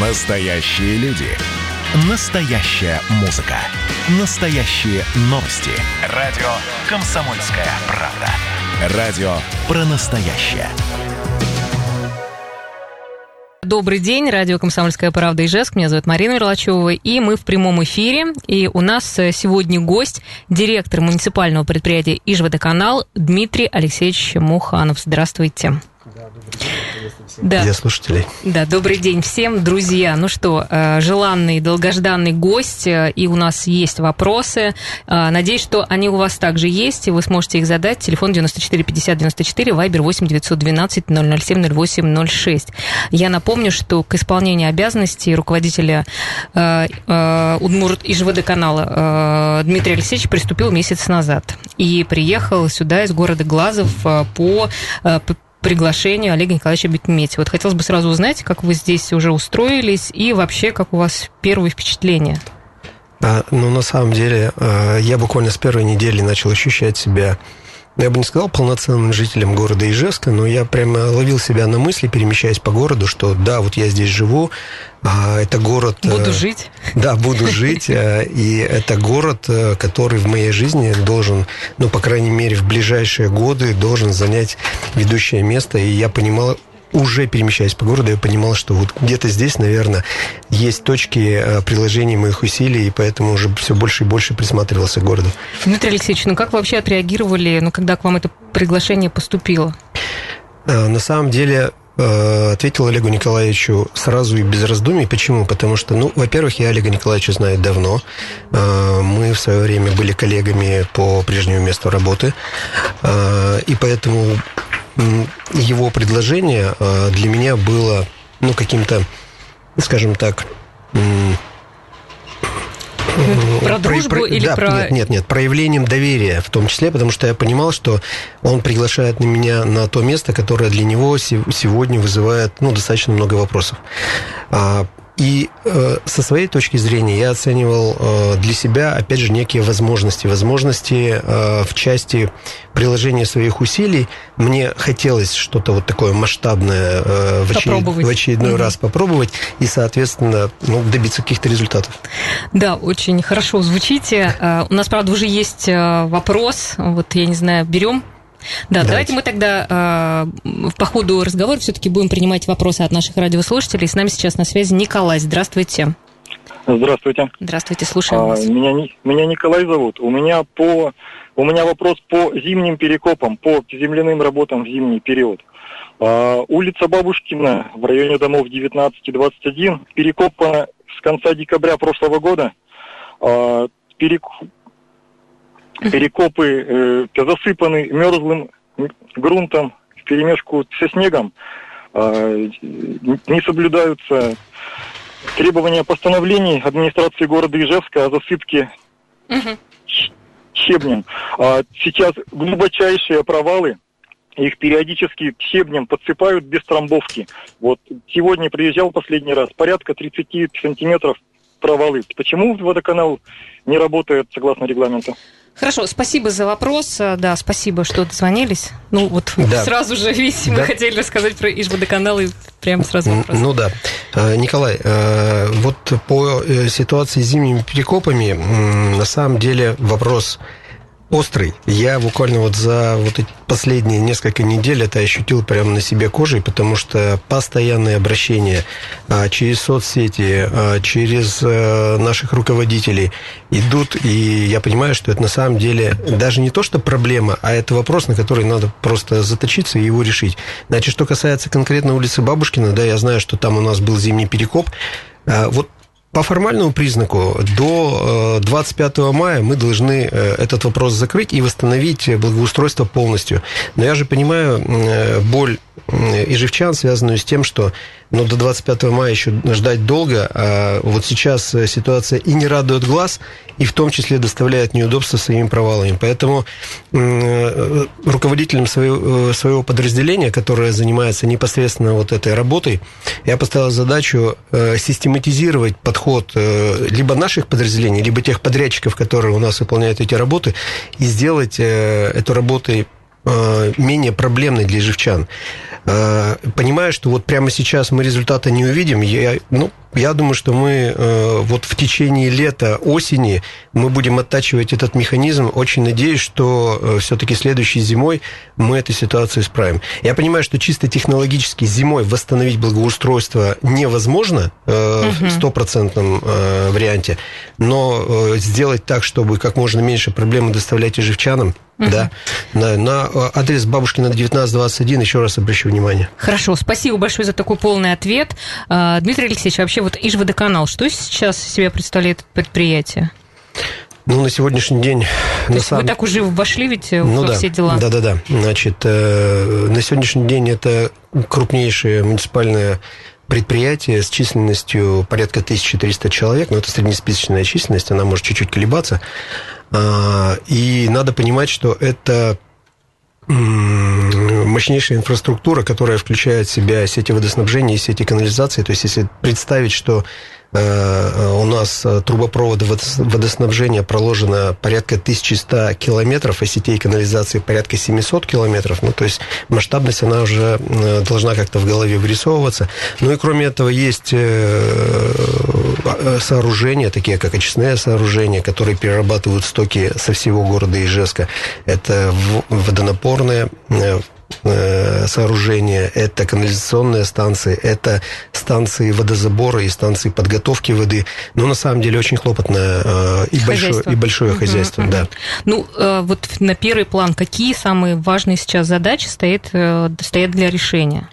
Настоящие люди. Настоящая музыка. Настоящие новости. Радио «Комсомольская правда». Радио про настоящее. Добрый день, радио «Комсомольская правда» Ижевск. Меня зовут Марина Мерлачева, и мы в прямом эфире. И у нас сегодня гость, директор муниципального предприятия «Ижводоканал» Дмитрий Алексеевич Муханов. Здравствуйте. Да, добрый день. Да. Для слушателей. Да, добрый день всем, друзья. Ну что, э, желанный, долгожданный гость, э, и у нас есть вопросы. Э, надеюсь, что они у вас также есть, и вы сможете их задать. Телефон 94 50 94, вайбер 8 912 007 08 06. Я напомню, что к исполнению обязанностей руководителя Удмурт ИЖВД канала Дмитрий Алексеевич приступил месяц назад и приехал сюда из города Глазов по приглашению Олега Николаевича Бекметьева. Вот хотелось бы сразу узнать, как вы здесь уже устроились и вообще, как у вас первые впечатления? А, ну, на самом деле, а, я буквально с первой недели начал ощущать себя я бы не сказал полноценным жителем города Ижевска, но я прямо ловил себя на мысли, перемещаясь по городу, что да, вот я здесь живу, а это город... Буду э, жить. Да, буду жить, э, и это город, э, который в моей жизни должен, ну, по крайней мере, в ближайшие годы должен занять ведущее место, и я понимал, уже перемещаясь по городу, я понимал, что вот где-то здесь, наверное, есть точки э, приложения моих усилий, и поэтому уже все больше и больше присматривался к городу. Дмитрий Алексеевич, ну как вы вообще отреагировали, ну, когда к вам это приглашение поступило? Э, на самом деле, э, ответил Олегу Николаевичу сразу и без раздумий. Почему? Потому что, ну, во-первых, я Олега Николаевича знаю давно. Мы в свое время были коллегами по прежнему месту работы. И поэтому его предложение а, для меня было, ну, каким-то, скажем так, про дружбу про, или да, про... Нет, нет, нет, проявлением доверия в том числе, потому что я понимал, что он приглашает на меня на то место, которое для него сегодня вызывает ну, достаточно много вопросов. И э, со своей точки зрения я оценивал э, для себя, опять же, некие возможности. Возможности э, в части приложения своих усилий. Мне хотелось что-то вот такое масштабное э, в, очеред... в очередной угу. раз попробовать и, соответственно, ну, добиться каких-то результатов. Да, очень хорошо звучите. Э, у нас, правда, уже есть э, вопрос. Вот, я не знаю, берем да, давайте, давайте мы тогда э, по ходу разговора все-таки будем принимать вопросы от наших радиослушателей. С нами сейчас на связи Николай. Здравствуйте. Здравствуйте. Здравствуйте, слушаем а, вас. Меня, меня Николай зовут. У меня по у меня вопрос по зимним перекопам, по земляным работам в зимний период. А, улица Бабушкина в районе домов 19 и 21 перекопана с конца декабря прошлого года. А, перек, Перекопы э, засыпаны мерзлым грунтом в перемешку со снегом. Э, не соблюдаются требования постановлений администрации города Ижевска о засыпке угу. щебнем. А сейчас глубочайшие провалы, их периодически щебнем подсыпают без трамбовки. Вот сегодня приезжал последний раз, порядка 30 сантиметров провалы. Почему водоканал не работает согласно регламенту? Хорошо, спасибо за вопрос. Э, да, спасибо, что дозвонились. Ну, вот да. сразу же, видите, да. мы хотели рассказать про ИЖВД-канал, и прямо сразу вопрос. Ну да. Э, Николай, э, вот по ситуации с зимними перекопами, на самом деле вопрос острый. Я буквально вот за вот эти последние несколько недель это ощутил прямо на себе кожей, потому что постоянное обращение а, через соцсети, а, через а, наших руководителей идут, и я понимаю, что это на самом деле даже не то, что проблема, а это вопрос, на который надо просто заточиться и его решить. Значит, что касается конкретно улицы Бабушкина, да, я знаю, что там у нас был зимний перекоп, вот по формальному признаку до 25 э, мая мы должны э, этот вопрос закрыть и восстановить благоустройство полностью. Но я же понимаю э, боль ижевчан, связанную с тем, что но до 25 мая еще ждать долго, а вот сейчас ситуация и не радует глаз, и в том числе доставляет неудобства своими провалами. Поэтому руководителем своего, своего подразделения, которое занимается непосредственно вот этой работой, я поставил задачу э, систематизировать подход э, либо наших подразделений, либо тех подрядчиков, которые у нас выполняют эти работы, и сделать э, эту работу менее проблемной для ижевчан. Понимаю, что вот прямо сейчас мы результата не увидим. Я, ну, я думаю, что мы э, вот в течение лета, осени мы будем оттачивать этот механизм. Очень надеюсь, что э, все-таки следующей зимой мы эту ситуацию исправим. Я понимаю, что чисто технологически зимой восстановить благоустройство невозможно э, в стопроцентном варианте, но сделать так, чтобы как можно меньше проблем доставлять ижевчанам, Угу. Да. На, на адрес Бабушкина 1921 еще раз обращу внимание. Хорошо, спасибо большое за такой полный ответ. Дмитрий Алексеевич, вообще вот Ижводоканал, что сейчас себя представляет предприятие? Ну, на сегодняшний день... То есть самом... вы так уже вошли ведь ну, во да, все дела? Да-да-да. Значит, э, на сегодняшний день это крупнейшее муниципальное предприятие с численностью порядка 1300 человек, но это среднесписочная численность, она может чуть-чуть колебаться. А, и надо понимать, что это мощнейшая инфраструктура, которая включает в себя сети водоснабжения и сети канализации. То есть, если представить, что у нас э, трубопровода водоснабжения проложено порядка 1100 километров, а сетей канализации порядка 700 километров. Ну, то есть масштабность, она уже э, должна как-то в голове вырисовываться. Ну и кроме этого есть сооружения, такие как очистные сооружения, которые перерабатывают стоки со всего города Ижевска. Это водонапорные Э, сооружения, это канализационные станции, это станции водозабора и станции подготовки воды. Но на самом деле очень хлопотное э, и большое, и большое угу, хозяйство. Угу. Да. Ну, э, вот на первый план, какие самые важные сейчас задачи стоят, стоят для решения?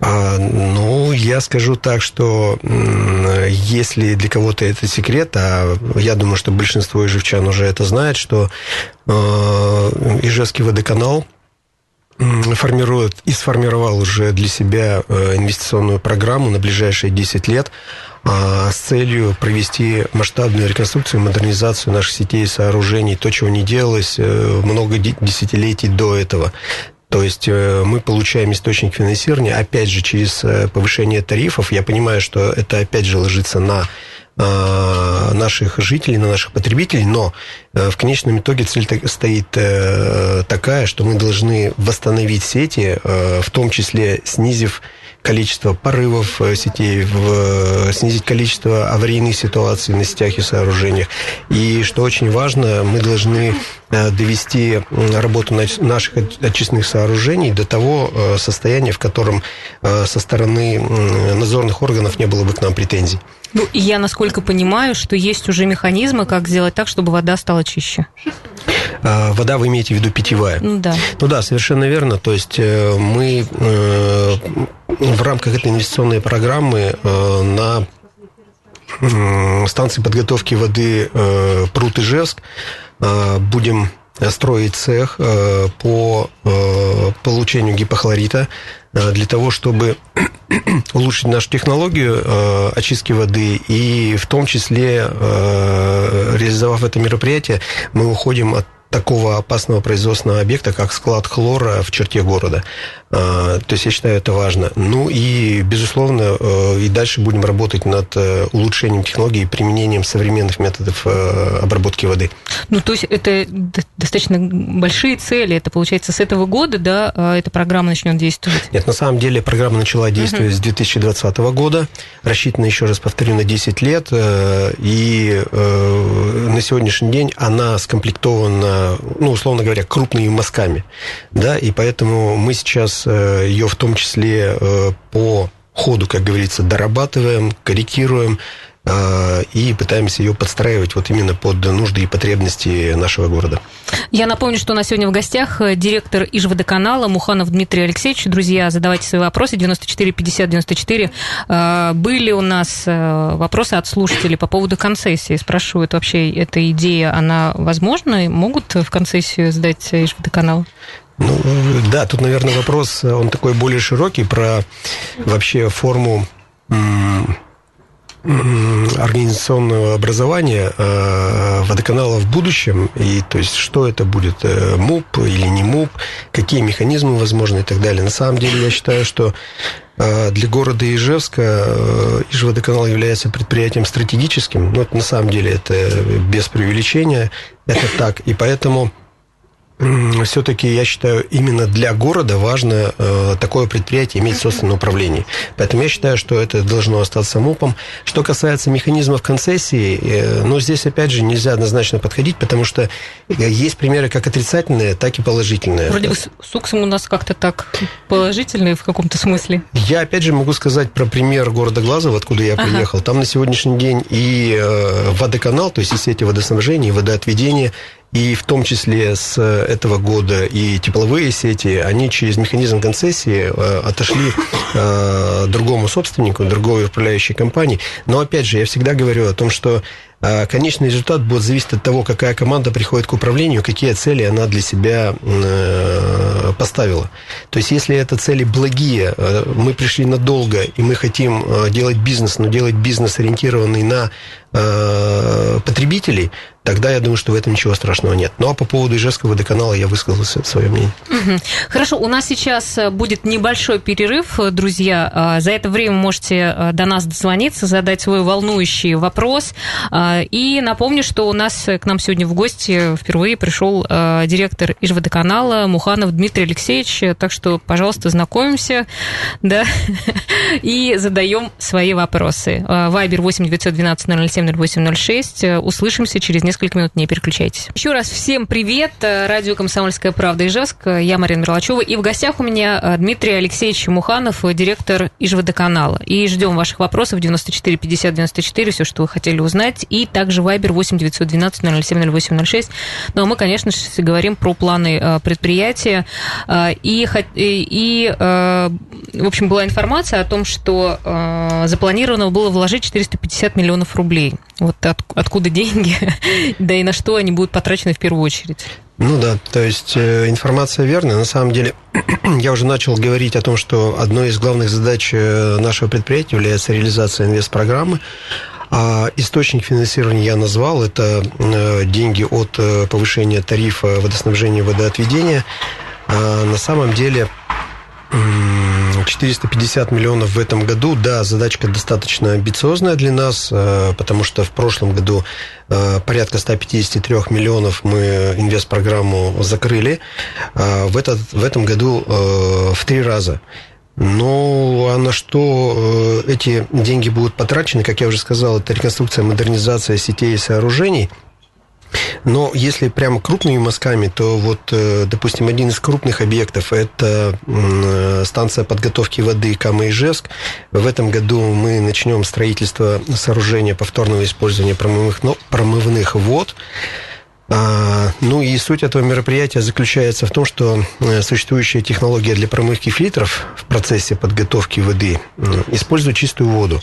А, ну, я скажу так, что если для кого-то это секрет, а я думаю, что большинство ижевчан уже это знает, что Ижевский водоканал – формирует и сформировал уже для себя э, инвестиционную программу на ближайшие 10 лет а, с целью провести масштабную реконструкцию и модернизацию наших сетей и сооружений, то, чего не делалось э, много десятилетий до этого. То есть э, мы получаем источник финансирования, опять же, через повышение тарифов. Я понимаю, что это, опять же, ложится на наших жителей, на наших потребителей, но э, в конечном итоге цель стоит э, такая, что мы должны восстановить сети, в том числе снизив количество порывов сетей, снизить количество аварийных ситуаций на сетях и сооружениях. И что очень важно, мы должны довести работу наших очистных сооружений до того состояния, в котором со стороны надзорных органов не было бы к нам претензий. Ну, и я, насколько понимаю, что есть уже механизмы, как сделать так, чтобы вода стала чище. Вода вы имеете в виду питьевая? Ну да. Ну да, совершенно верно. То есть э, мы э, в рамках этой инвестиционной программы э, на станции подготовки воды Прут Ижевск будем строить цех по получению гипохлорита для того, чтобы улучшить нашу технологию э, очистки воды, и в том числе, э, реализовав это мероприятие, мы уходим от такого опасного производственного объекта, как склад хлора в черте города. А, то есть я считаю это важно. Ну и, безусловно, э, и дальше будем работать над э, улучшением технологий и применением современных методов э, обработки воды. Ну, то есть это достаточно большие цели. Это, получается, с этого года, да, а эта программа начнет действовать? Нет, на самом деле программа начала действовать uh-huh. с 2020 года. Рассчитана, еще раз повторю, на 10 лет. И на сегодняшний день она скомплектована ну, условно говоря, крупными мазками, да, и поэтому мы сейчас э, ее в том числе э, по ходу, как говорится, дорабатываем, корректируем, и пытаемся ее подстраивать вот именно под нужды и потребности нашего города. Я напомню, что у нас сегодня в гостях э, директор Ижводоканала Муханов Дмитрий Алексеевич. Друзья, задавайте свои вопросы 94 50 94. Были у нас э, вопросы от слушателей по поводу концессии. Спрашивают, вообще эта идея, она возможна? Могут в концессию сдать Ижводоканал? Ну, да, тут, наверное, вопрос, он такой более широкий про вообще форму организационного образования э, водоканала в будущем, и то есть что это будет, э, МУП или не МУП, какие механизмы возможны и так далее. На самом деле я считаю, что э, для города Ижевска Ижводоканал является предприятием стратегическим, но это, на самом деле это без преувеличения, это так, и поэтому все-таки, я считаю, именно для города важно э, такое предприятие иметь собственное управление. Поэтому я считаю, что это должно остаться МУПом. Что касается механизмов концессии, э, ну, здесь, опять же, нельзя однозначно подходить, потому что есть примеры как отрицательные, так и положительные. Вроде бы с СУКСом у нас как-то так положительные в каком-то смысле. Я, опять же, могу сказать про пример города Глазова, откуда я приехал. Ага. Там на сегодняшний день и э, водоканал, то есть и сети водоснабжения, и водоотведения, и в том числе с этого года и тепловые сети, они через механизм концессии э, отошли э, другому собственнику, другой управляющей компании. Но опять же, я всегда говорю о том, что э, конечный результат будет зависеть от того, какая команда приходит к управлению, какие цели она для себя поставила. То есть, если это цели благие, мы пришли надолго, и мы хотим делать бизнес, но делать бизнес ориентированный на потребителей, тогда я думаю, что в этом ничего страшного нет. Ну а по поводу Ижевского водоканала я высказался свое мнение. Хорошо, у нас сейчас э, будет небольшой перерыв, э, друзья. А, за это время можете э, до нас дозвониться, задать свой волнующий вопрос. И напомню, что у нас к нам сегодня в гости впервые пришел директор Ижводоканала Муханов Дмитрий Алексеевич. Так что, пожалуйста, знакомимся да, и задаем свои вопросы. Вайбер 8 912 007 0806. Услышимся через несколько несколько минут, не переключайтесь. Еще раз всем привет. Радио «Комсомольская правда» Ижевск. Я Марина Мерлачева. И в гостях у меня э, Дмитрий Алексеевич Муханов, директор Ижводоканала. И ждем ваших вопросов 94 50 94, все, что вы хотели узнать. И также Вайбер 8 912 007 0806. Ну, а мы, конечно же, говорим про планы э, предприятия. Э, и, и, в общем, была информация о том, что запланировано было вложить 450 миллионов рублей. Вот от, откуда деньги, да и на что они будут потрачены в первую очередь. Ну да, то есть э, информация верная. На самом деле, я уже начал говорить о том, что одной из главных задач э, нашего предприятия является реализация инвестпрограммы. А источник финансирования я назвал. Это э, деньги от повышения тарифа водоснабжения и водоотведения. А на самом деле 450 миллионов в этом году, да, задачка достаточно амбициозная для нас, э, потому что в прошлом году э, порядка 153 миллионов мы инвестпрограмму закрыли, а в, этот, в этом году э, в три раза. Ну, а на что эти деньги будут потрачены, как я уже сказал, это реконструкция, модернизация сетей и сооружений – но если прямо крупными мазками, то вот, э, допустим, один из крупных объектов – это э, станция подготовки воды Кама-Ижевск. В этом году мы начнем строительство сооружения повторного использования промывных, промывных вод. А, ну и суть этого мероприятия заключается в том, что э, существующая технология для промывки фильтров в процессе подготовки воды использует чистую воду.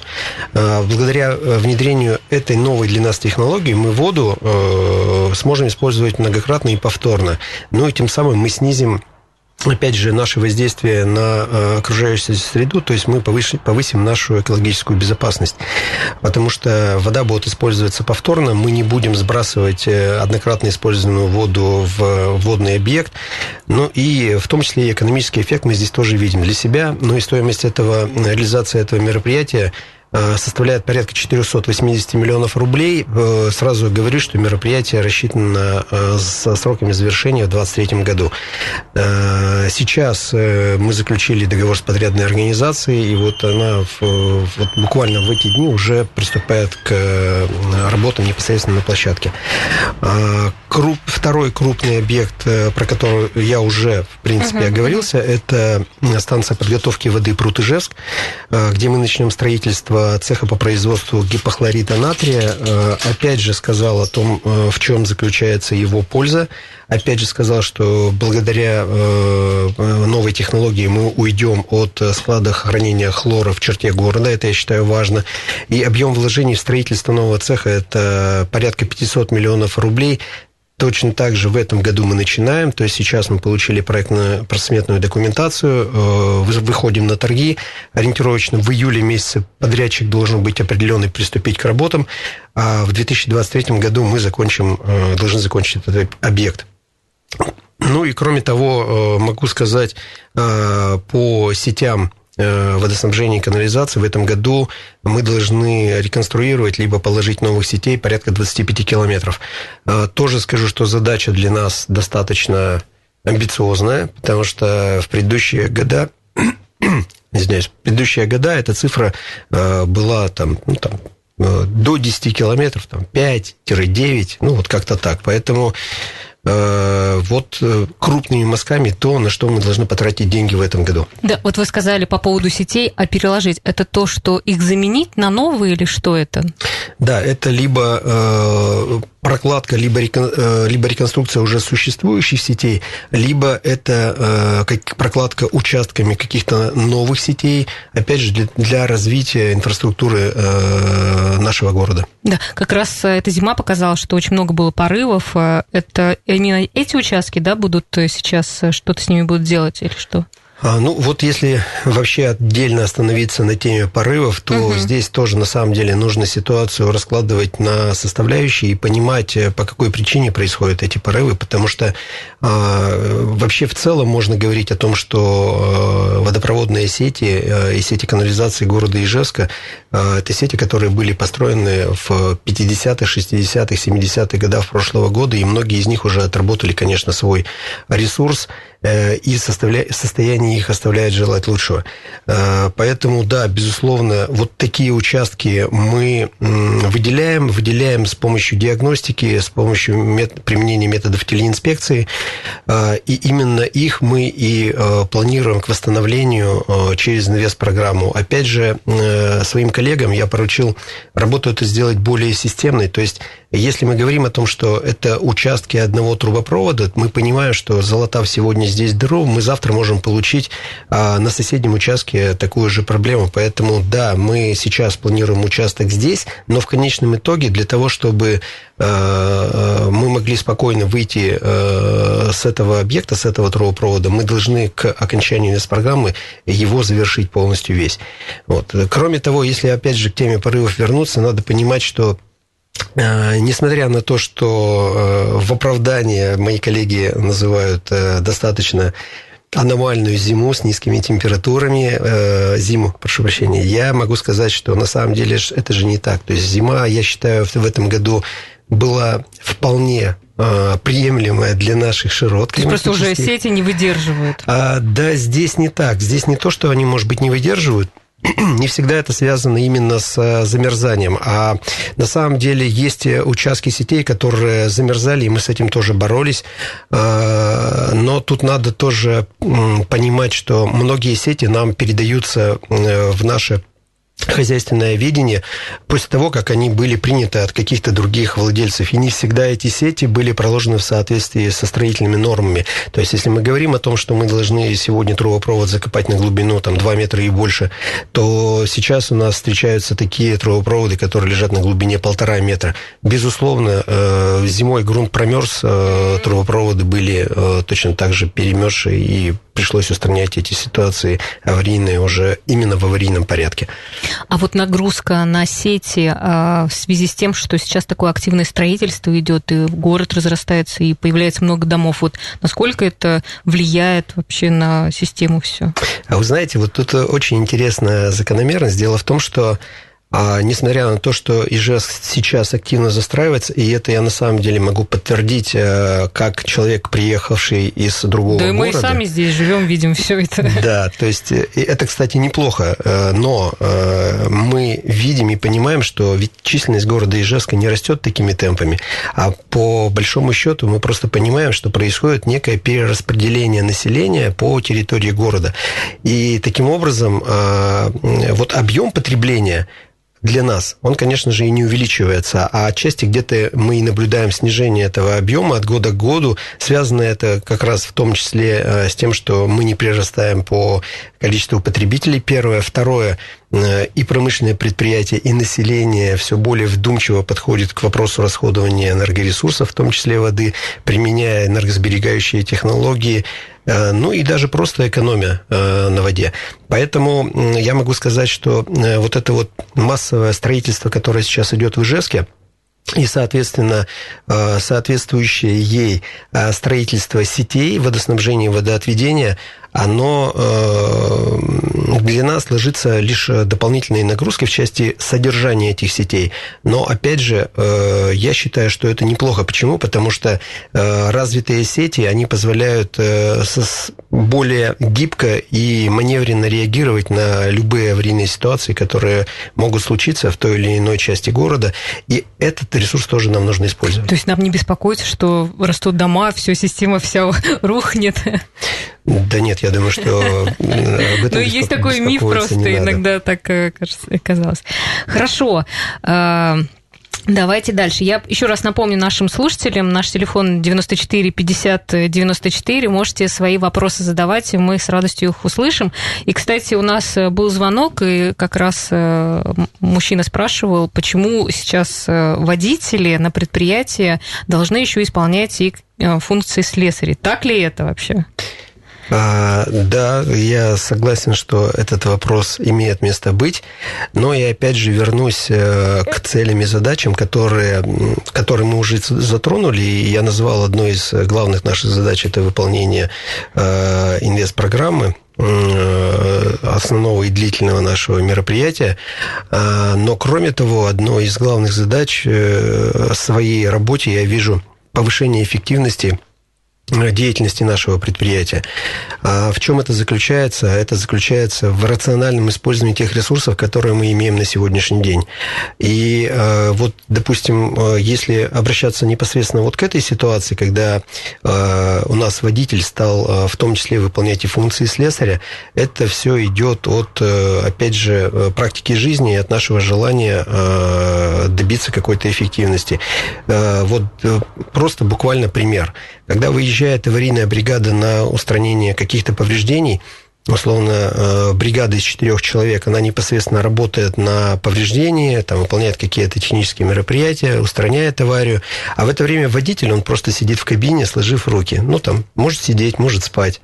А, благодаря э, внедрению этой новой для нас технологии мы воду э, сможем использовать многократно и повторно. Ну и тем самым мы снизим опять же, наше воздействие на э, окружающую среду, то есть мы повысим, повысим нашу экологическую безопасность. Потому что вода будет использоваться повторно, мы не будем сбрасывать э, однократно использованную воду в водный объект. Ну и в том числе и экономический эффект мы здесь тоже видим для себя. Ну и стоимость этого, реализации этого мероприятия Э, составляет порядка 480 миллионов рублей. Э, сразу говорю, что мероприятие рассчитано э, со сроками завершения в 2023 году. Сейчас мы заключили договор с подрядной организацией, и вот она вот буквально в эти дни уже приступает к работам непосредственно на площадке. Круп, второй крупный объект, про который я уже, в принципе, uh-huh. оговорился, это станция подготовки воды Прут-Ижевск, где мы начнем строительство цеха по производству гипохлорида натрия э, опять же сказал о том, э, в чем заключается его польза. Опять же сказал, что благодаря э, новой технологии мы уйдем от склада хранения хлора в черте города. Это, я считаю, важно. И объем вложений в строительство нового цеха – это порядка 500 миллионов рублей. Точно так же в этом году мы начинаем, то есть сейчас мы получили проектно-просметную документацию, э, выходим на торги, ориентировочно в июле месяце подрядчик должен быть определенный, приступить к работам, а в 2023 году мы закончим, э, должны закончить этот объект. Ну и кроме того, э, могу сказать по сетям водоснабжения и канализации в этом году мы должны реконструировать либо положить новых сетей порядка 25 километров. Тоже скажу, что задача для нас достаточно амбициозная, потому что в предыдущие года извиняюсь, предыдущие года эта цифра была там, ну, там до 10 километров, там 5-9, ну вот как-то так. Поэтому Э, вот э, крупными мазками то, на что мы должны потратить деньги в этом году. Да, вот вы сказали по поводу сетей, а переложить, это то, что их заменить на новые или что это? Да, это либо э, прокладка, либо, э, либо реконструкция уже существующих сетей, либо это э, прокладка участками каких-то новых сетей, опять же, для, для развития инфраструктуры э, нашего города. Да, как раз эта зима показала, что очень много было порывов. Это именно эти участки, да, будут сейчас, что-то с ними будут делать или что? А, ну, вот если вообще отдельно остановиться на теме порывов, то угу. здесь тоже на самом деле нужно ситуацию раскладывать на составляющие и понимать, э, по какой причине происходят эти порывы, потому что а, вообще в целом можно говорить о том, что а, водопроводные сети а, и сети канализации города Ижевска это сети, которые были построены в 50-х, 60-х, 70-х годах прошлого года, и многие из них уже отработали, конечно, свой ресурс. Э, и состояние их оставляет желать лучшего. Э, поэтому, да, безусловно, вот такие участки мы выделяем, выделяем с помощью диагностики, с помощью мет- применения методов телеинспекции, э, и именно их мы и планируем к восстановлению через инвест-программу. Опять же, своим коллегам я поручил работу эту сделать более системной, то есть если мы говорим о том, что это участки одного трубопровода, мы понимаем, что залатав сегодня здесь дыру, мы завтра можем получить а, на соседнем участке такую же проблему. Поэтому, да, мы сейчас планируем участок здесь, но в конечном итоге для того, чтобы мы могли спокойно выйти а, с этого объекта, с этого трубопровода, мы должны к окончанию программы его завершить полностью весь. Вот. Кроме того, если опять же к теме порывов вернуться, надо понимать, что Э, несмотря на то, что э, в оправдании мои коллеги называют э, достаточно аномальную зиму с низкими температурами, зиму, прошу прощения, я могу сказать, что на самом деле это же не так. То есть зима, я считаю, в этом году была вполне приемлемая для наших широт. То есть просто уже сети не выдерживают. А, да, здесь не так. Здесь не то, что они, может быть, не выдерживают, не всегда это связано именно с э, замерзанием, а на самом деле есть участки сетей, которые замерзали, и мы с этим тоже боролись. Э, но тут надо тоже понимать, что многие сети нам передаются э, в наше хозяйственное видение после того, как они были приняты от каких-то других владельцев. И не всегда эти сети были проложены в соответствии со строительными нормами. То есть, если мы говорим о том, что мы должны сегодня трубопровод закопать на глубину там, 2 метра и больше, то сейчас у нас встречаются такие трубопроводы, которые лежат на глубине полтора метра. Безусловно, э, зимой грунт промерз, э, трубопроводы были э, точно так же перемерзшие и пришлось устранять эти ситуации аварийные уже именно в аварийном порядке. А вот нагрузка на сети а, в связи с тем, что сейчас такое активное строительство идет, и город разрастается, и появляется много домов, вот насколько это влияет вообще на систему все? А вы знаете, вот тут очень интересная закономерность. Дело в том, что а несмотря на то, что Ижевск сейчас активно застраивается, и это я на самом деле могу подтвердить, э, как человек, приехавший из другого да города. Да мы и сами здесь живем, видим все это. Да, то есть э, это, кстати, неплохо, э, но мы видим и понимаем, что ведь численность города Ижевска не растет такими темпами, а по большому счету мы просто понимаем, что происходит некое перераспределение населения по территории города. И таким образом вот объем потребления для нас, он, конечно же, и не увеличивается, а отчасти где-то мы и наблюдаем снижение этого объема от года к году. Связано это как раз в том числе э, с тем, что мы не прирастаем по количеству потребителей, первое. Второе, и промышленные предприятия, и население все более вдумчиво подходит к вопросу расходования энергоресурсов, в том числе воды, применяя энергосберегающие технологии, Э, ну и даже просто экономия э, на воде. Поэтому я могу сказать, что э, вот это вот массовое строительство, которое сейчас идет в Ижевске, и, соответственно, соответствующее ей строительство сетей водоснабжения и водоотведения, оно для нас ложится лишь дополнительные нагрузки в части содержания этих сетей. Но, опять же, я считаю, что это неплохо. Почему? Потому что развитые сети, они позволяют более гибко и маневренно реагировать на любые аварийные ситуации, которые могут случиться в той или иной части города. И этот ресурс тоже нам нужно использовать. То есть нам не беспокоиться, что растут дома, все, система вся рухнет? Да нет, я думаю, что этом Ну, есть такой миф просто, иногда так э, казалось. Хорошо. Давайте дальше. Я еще раз напомню нашим слушателям, наш телефон 94 50 94. Можете свои вопросы задавать, мы с радостью их услышим. И, кстати, у нас был звонок, и как раз э, мужчина спрашивал, почему сейчас э, водители на предприятии должны еще исполнять и э, функции слесарей. Так ли это вообще? А, да, я согласен, что этот вопрос имеет место быть, но я опять же вернусь э, к целям и задачам, которые, которые мы уже затронули, и я назвал одной из главных наших задач это выполнение э, инвест-программы э, основного и длительного нашего мероприятия. А, но, кроме того, одной из главных задач своей работе я вижу повышение эффективности деятельности нашего предприятия. А в чем это заключается? Это заключается в рациональном использовании тех ресурсов, которые мы имеем на сегодняшний день. И э, вот, допустим, э, если обращаться непосредственно вот к этой ситуации, когда э, у нас водитель стал в том числе выполнять и функции слесаря, это все идет от, опять же, практики жизни и от нашего желания добиться какой-то эффективности. Вот просто буквально пример. Когда выезжает аварийная бригада на устранение каких-то повреждений, условно, э, бригада из четырех человек, она непосредственно работает на повреждение, там, выполняет какие-то технические мероприятия, устраняет аварию, а в это время водитель, он просто сидит в кабине, сложив руки. Ну, там, может сидеть, может спать.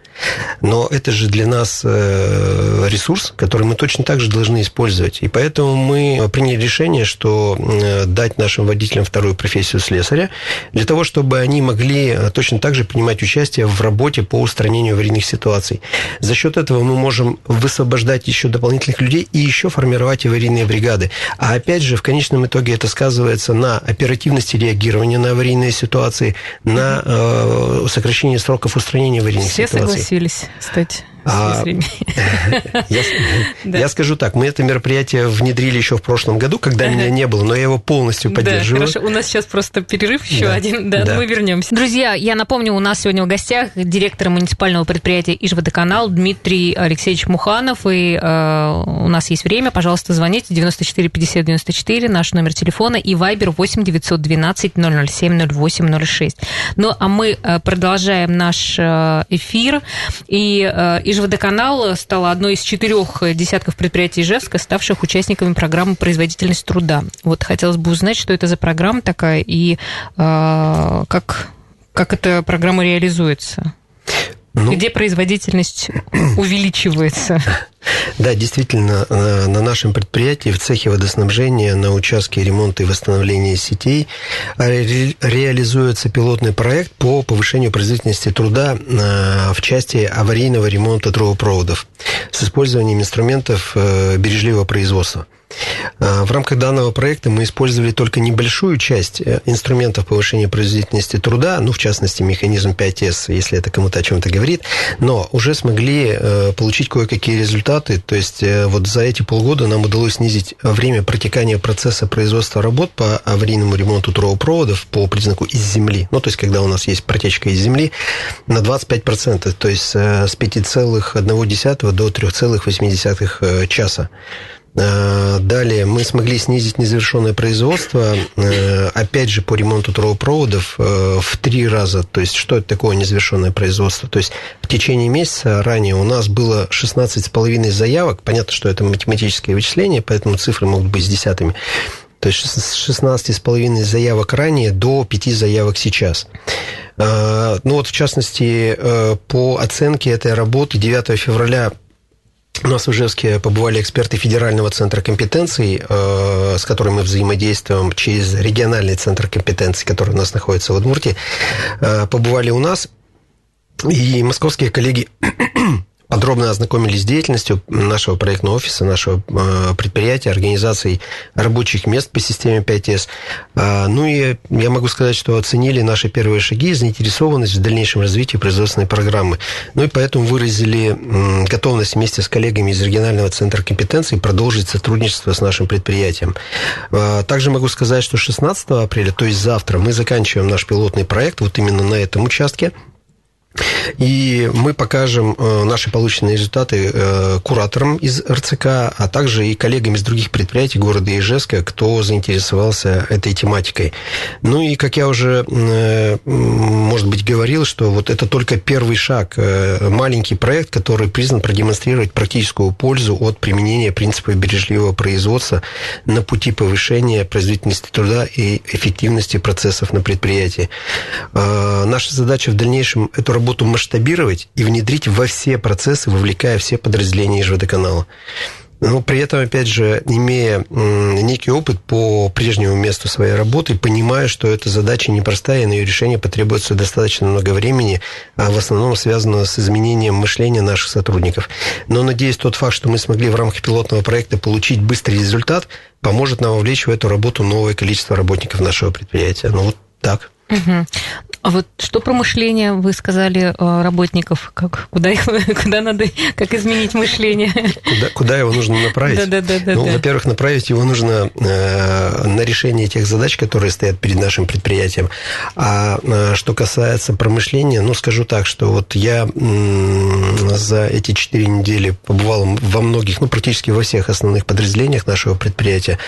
Но это же для нас э, ресурс, который мы точно так же должны использовать. И поэтому мы приняли решение, что э, дать нашим водителям вторую профессию слесаря, для того, чтобы они могли точно так же принимать участие в работе по устранению аварийных ситуаций. За счет этого мы можем высвобождать еще дополнительных людей и еще формировать аварийные бригады. А опять же, в конечном итоге это сказывается на оперативности реагирования на аварийные ситуации, на э, сокращение сроков устранения аварийных Все ситуаций согласились стать а, я, да. я скажу так, мы это мероприятие внедрили еще в прошлом году, когда меня не было, но я его полностью поддерживаю. Да, хорошо, у нас сейчас просто перерыв еще да. один, да, да, мы вернемся. Друзья, я напомню, у нас сегодня в гостях директор муниципального предприятия Ижводоканал Дмитрий Алексеевич Муханов, и э, у нас есть время, пожалуйста, звоните 94 50 94, наш номер телефона, и Вайбер 8 912 007 08 06. Ну, а мы э, продолжаем наш э, эфир, и э, Ижводоканал стала одной из четырех десятков предприятий Ижевска, ставших участниками программы «Производительность труда». Вот хотелось бы узнать, что это за программа такая и э, как, как эта программа реализуется. Ну, Где производительность увеличивается? Да, действительно, э, на нашем предприятии в цехе водоснабжения на участке ремонта и восстановления сетей ре реализуется пилотный проект по повышению производительности труда э, в части аварийного ремонта трубопроводов с использованием инструментов э, бережливого производства. А, в рамках данного проекта мы использовали только небольшую часть э, инструментов повышения производительности труда, ну, в частности, механизм 5С, если это кому-то о чем-то говорит, но уже смогли э, получить кое-какие результаты. То есть э, вот за эти полгода нам удалось снизить время протекания процесса производства работ по аварийному ремонту трубопроводов по признаку из земли. Ну, то есть когда у нас есть протечка из земли на 25%, то есть с 5,1 до 3,8 часа. Э, далее мы смогли снизить незавершенное производство, э, опять же, по ремонту трубопроводов э, в три раза. То есть, что это такое незавершенное производство? То есть, в течение месяца ранее у нас было 16,5 заявок. Понятно, что это математическое вычисление, поэтому цифры могут быть с десятыми. То есть, с 16,5 заявок ранее до 5 заявок сейчас. Ну вот, в частности, по оценке этой работы 9 февраля у нас в Ижевске побывали эксперты Федерального центра компетенций, э, с которым мы взаимодействуем через региональный центр компетенций, который у нас находится в Удмуртии. Э, побывали у нас, и московские коллеги подробно ознакомились с деятельностью нашего проектного офиса, нашего э, предприятия, организаций рабочих мест по системе 5С. А, ну и я могу сказать, что оценили наши первые шаги, заинтересованность в дальнейшем развитии производственной программы. Ну и поэтому выразили готовность вместе с коллегами из регионального центра компетенции продолжить сотрудничество с нашим предприятием. А, также могу сказать, что 16 апреля, то есть завтра, мы заканчиваем наш пилотный проект вот именно на этом участке. И мы покажем э, наши полученные результаты э, кураторам из РЦК, а также и коллегам из других предприятий города Ижевска, кто заинтересовался этой тематикой. Ну и, как я уже, э, может быть, говорил, что вот это только первый шаг, маленький проект, который признан продемонстрировать практическую пользу от применения принципа бережливого производства на пути повышения производительности труда и эффективности процессов на предприятии. Наша задача в дальнейшем эту работу работу масштабировать и внедрить во все процессы, вовлекая все подразделения ЖВД-канала. Но при этом, опять же, имея некий опыт по прежнему месту своей работы, понимая, что эта задача непростая, и на ее решение потребуется достаточно много времени, а в основном связано с изменением мышления наших сотрудников. Но, надеюсь, тот факт, что мы смогли в рамках пилотного проекта получить быстрый результат, поможет нам вовлечь в эту работу новое количество работников нашего предприятия. Ну, вот так. Угу. А вот что про мышление вы сказали э, работников? Как, куда, их, куда надо, как изменить мышление? Куда, куда его нужно направить? Да, да, да. да ну, да. во-первых, направить его нужно э, на решение тех задач, которые стоят перед нашим предприятием. А э, что касается промышления, ну, скажу так, что вот я э, за эти четыре недели побывал во многих, ну, практически во всех основных подразделениях нашего предприятия,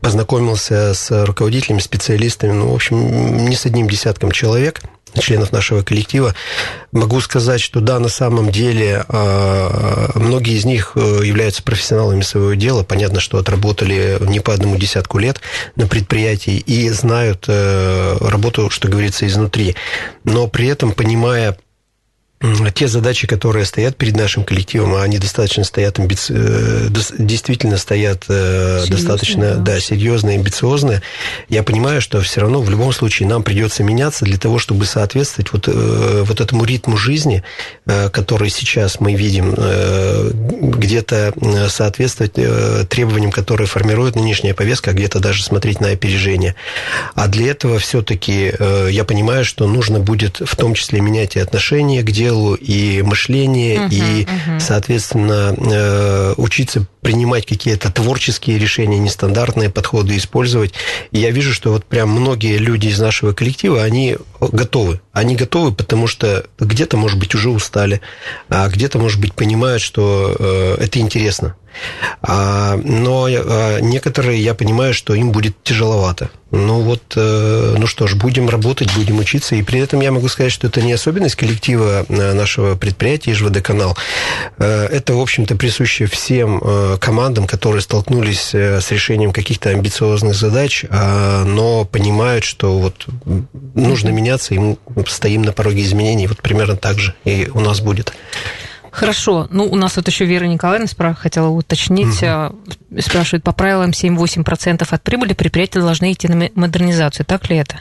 познакомился с руководителями, специалистами, ну, в общем, не с одним десятком человек – членов нашего коллектива, могу сказать, что да, на самом деле а, многие из них э, являются профессионалами своего дела. Понятно, что отработали не по одному десятку лет на предприятии и знают э, работу, что говорится, изнутри. Но при этом, понимая те задачи, которые стоят перед нашим коллективом, а они достаточно стоят амбици... Э, действительно стоят э, Серьезно, достаточно да. Да, серьезные, амбициозные. Я понимаю, что все равно в любом случае нам придется меняться для того, чтобы соответствовать вот, э, вот этому ритму жизни, который сейчас мы видим, где-то соответствовать требованиям, которые формирует нынешняя повестка, а где-то даже смотреть на опережение. А для этого все-таки я понимаю, что нужно будет в том числе менять и отношения к делу, и мышление, угу, и, угу. соответственно, э, учиться принимать какие-то творческие решения, нестандартные подходы использовать. И я вижу, что вот прям многие люди из нашего коллектива, они готовы. Они готовы, потому что где-то, может быть, уже устали, а где-то, может быть, понимают, что э, это интересно. А, но а, некоторые, я понимаю, что им будет тяжеловато. Ну вот, э, ну что ж, будем работать, будем учиться. И при этом я могу сказать, что это не особенность коллектива э, нашего предприятия ЖВД-канал. Э, это, в общем-то, присуще всем командам, которые столкнулись с решением каких-то амбициозных задач, а, но понимают, что вот нужно меняться, и мы стоим на пороге изменений. Вот примерно так же и у нас будет. Хорошо. Ну, у нас вот еще Вера Николаевна спра- хотела уточнить. Угу. Спрашивает, по правилам 7-8% от прибыли предприятия должны идти на модернизацию. Так ли это?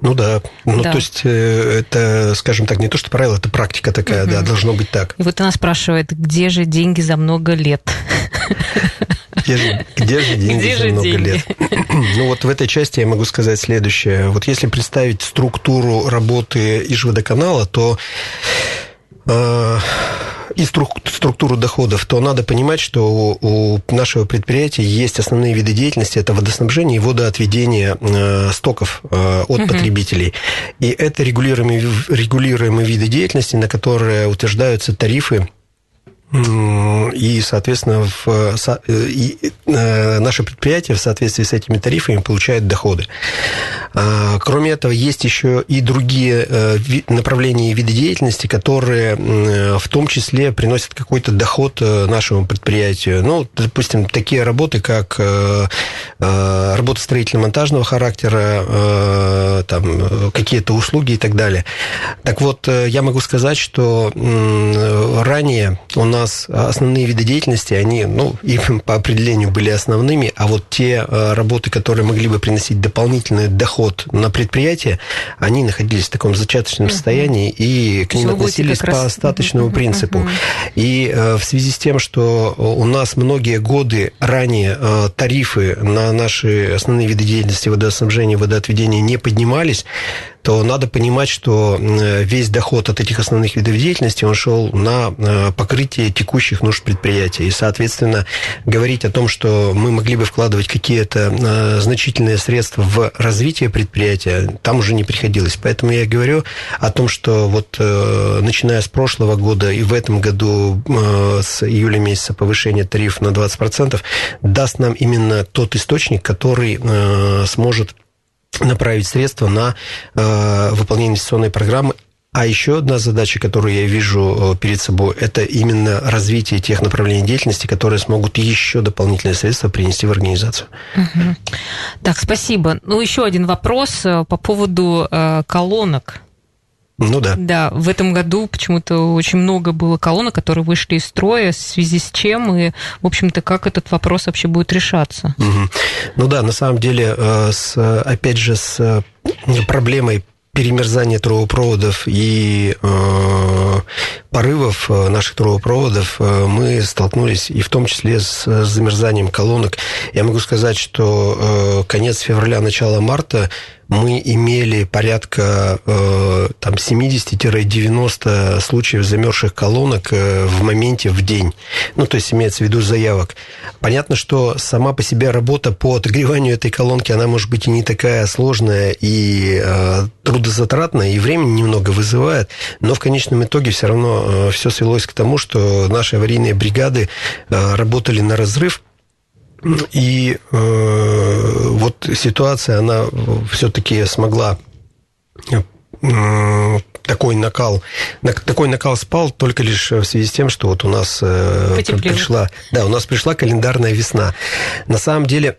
Ну да. Ну, да. то есть, э, это, скажем так, не то, что правило, это практика такая, угу. да, должно быть так. И вот она спрашивает, где же деньги за много лет? Где же, где же деньги где за же много деньги? лет? Ну вот в этой части я могу сказать следующее. Вот если представить структуру работы Ижводоканала, то и структуру доходов, то надо понимать, что у нашего предприятия есть основные виды деятельности, это водоснабжение и водоотведение э, стоков э, от угу. потребителей. И это регулируемые, регулируемые виды деятельности, на которые утверждаются тарифы и, соответственно, в, э, и, э, наше предприятие в соответствии с этими тарифами получает доходы. А, кроме этого, есть еще и другие э, направления и виды деятельности, которые в том числе приносят какой-то доход нашему предприятию. Ну, допустим, такие работы, как работы строительно-монтажного характера, там, какие-то услуги и так далее. Так вот, я могу сказать, что ранее у нас основные виды деятельности, они, ну, и по определению были основными, а вот те работы, которые могли бы приносить дополнительный доход на предприятие, они находились в таком зачаточном состоянии, и к ним относились по остаточному принципу. И в связи с тем, что у нас многие годы ранее э, тарифы на наши основные виды деятельности водоснабжения водоотведения не поднимались, то надо понимать, что весь доход от этих основных видов деятельности, он шел на э, покрытие текущих нужд предприятия. И, соответственно, говорить о том, что мы могли бы вкладывать какие-то э, значительные средства в развитие предприятия, там уже не приходилось. Поэтому я говорю о том, что вот э, начиная с прошлого года и в этом году с июля месяца повышение тарифа на 20% даст нам именно тот источник, который сможет направить средства на э, выполнение инвестиционной программы а еще одна задача, которую я вижу э, перед собой, это именно развитие тех направлений деятельности, которые смогут еще дополнительные средства принести в организацию. Угу. Так, спасибо. Ну, еще один вопрос э, по поводу э, колонок. Ну да. Да, в этом году почему-то очень много было колонок, которые вышли из строя, в связи с чем, и, в общем-то, как этот вопрос вообще будет решаться? Угу. Ну да, на самом деле, э, с, опять же, с э, проблемой перемерзания трубопроводов и э, порывов э, наших трубопроводов э, мы столкнулись и в том числе с, с замерзанием колонок. Я могу сказать, что э, конец февраля, начало марта мы имели порядка э, там 70-90 случаев замерзших колонок э, в моменте в день. Ну, то есть имеется в виду заявок. Понятно, что сама по себе работа по отогреванию этой колонки, она может быть и не такая сложная и э, трудозатратная, и времени немного вызывает, но в конечном итоге все равно э, все свелось к тому, что наши аварийные бригады э, работали на разрыв, и э, вот ситуация, она все-таки смогла э, такой накал, такой накал спал только лишь в связи с тем, что вот у нас э, пришла, да, у нас пришла календарная весна. На самом деле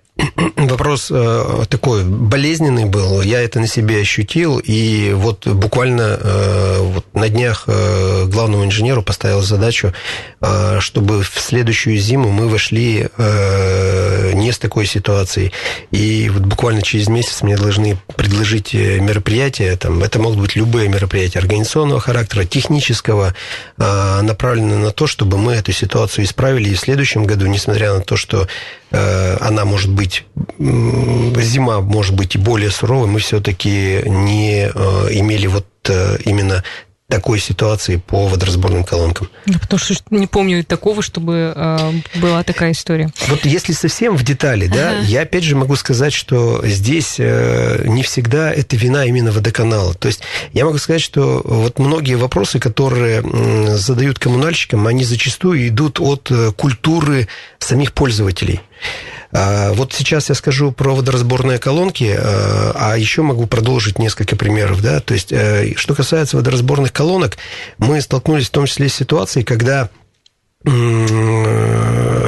вопрос э, такой болезненный был, я это на себе ощутил, и вот буквально э, вот на днях э, главному инженеру поставил задачу, чтобы в следующую зиму мы вошли не с такой ситуацией, и вот буквально через месяц мне должны предложить мероприятия, там, это могут быть любые мероприятия организационного характера, технического, направленные на то, чтобы мы эту ситуацию исправили, и в следующем году, несмотря на то, что она может быть, зима может быть и более суровой, мы все-таки не э, имели вот э, именно такой ситуации по водоразборным колонкам. Да, потому что не помню такого, чтобы э, была такая история. Вот если совсем в детали, ага. да, я опять же могу сказать, что здесь э, не всегда это вина именно водоканала. То есть я могу сказать, что вот многие вопросы, которые э, задают коммунальщикам, они зачастую идут от культуры самих пользователей. А, вот сейчас я скажу про водоразборные колонки, а, а еще могу продолжить несколько примеров. Да? То есть, э, что касается водоразборных колонок, мы столкнулись в том числе с ситуацией, когда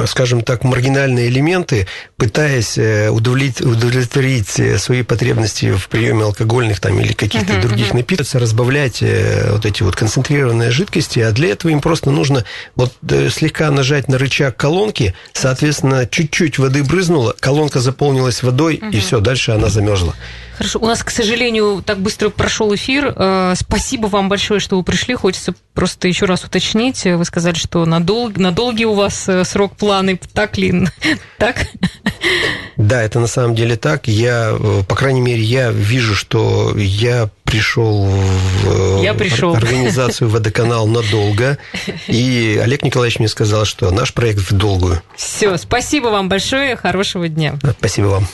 скажем так, маргинальные элементы, пытаясь э, удовлетворить, удовлетворить э, свои потребности в приеме алкогольных там, или каких-то uh-huh, других uh-huh. напитков, разбавлять вот эти вот концентрированные жидкости, а для этого им просто нужно вот слегка нажать на рычаг колонки, соответственно, чуть-чуть воды брызнуло, колонка заполнилась водой, uh-huh. и все, дальше она замерзла. Хорошо, у нас, к сожалению, так быстро прошел эфир. Э, спасибо вам большое, что вы пришли. Хочется просто еще раз уточнить. Вы сказали, что на, дол... на долгий у вас э, срок планы. Так ли? Так? Да, это на самом деле так. Я, э, по крайней мере, я вижу, что я пришел в я пришел. организацию «Водоканал» надолго. И Олег Николаевич мне сказал, что наш проект в долгую. Все, спасибо вам большое. Хорошего дня. Спасибо вам.